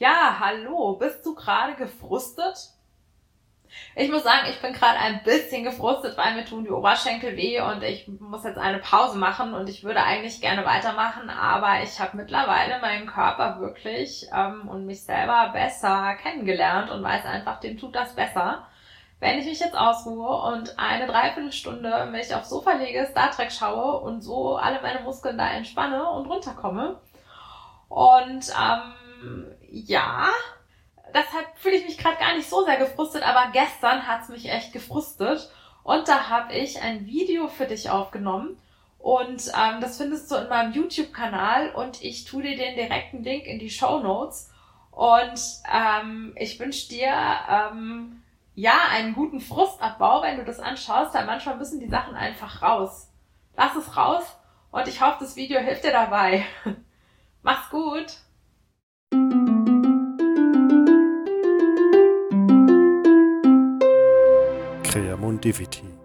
Ja, hallo, bist du gerade gefrustet? Ich muss sagen, ich bin gerade ein bisschen gefrustet, weil mir tun die Oberschenkel weh und ich muss jetzt eine Pause machen und ich würde eigentlich gerne weitermachen, aber ich habe mittlerweile meinen Körper wirklich ähm, und mich selber besser kennengelernt und weiß einfach, dem tut das besser. Wenn ich mich jetzt ausruhe und eine Dreiviertelstunde mich aufs Sofa lege, Star Trek schaue und so alle meine Muskeln da entspanne und runterkomme. Und ähm, ja, deshalb fühle ich mich gerade gar nicht so sehr gefrustet, aber gestern hat's mich echt gefrustet. Und da habe ich ein Video für dich aufgenommen. Und ähm, das findest du in meinem YouTube-Kanal und ich tue dir den direkten Link in die Show Notes. Und ähm, ich wünsche dir ähm, ja einen guten Frustabbau, wenn du das anschaust, weil manchmal müssen die Sachen einfach raus. Lass es raus und ich hoffe, das Video hilft dir dabei. Créer mon divinité.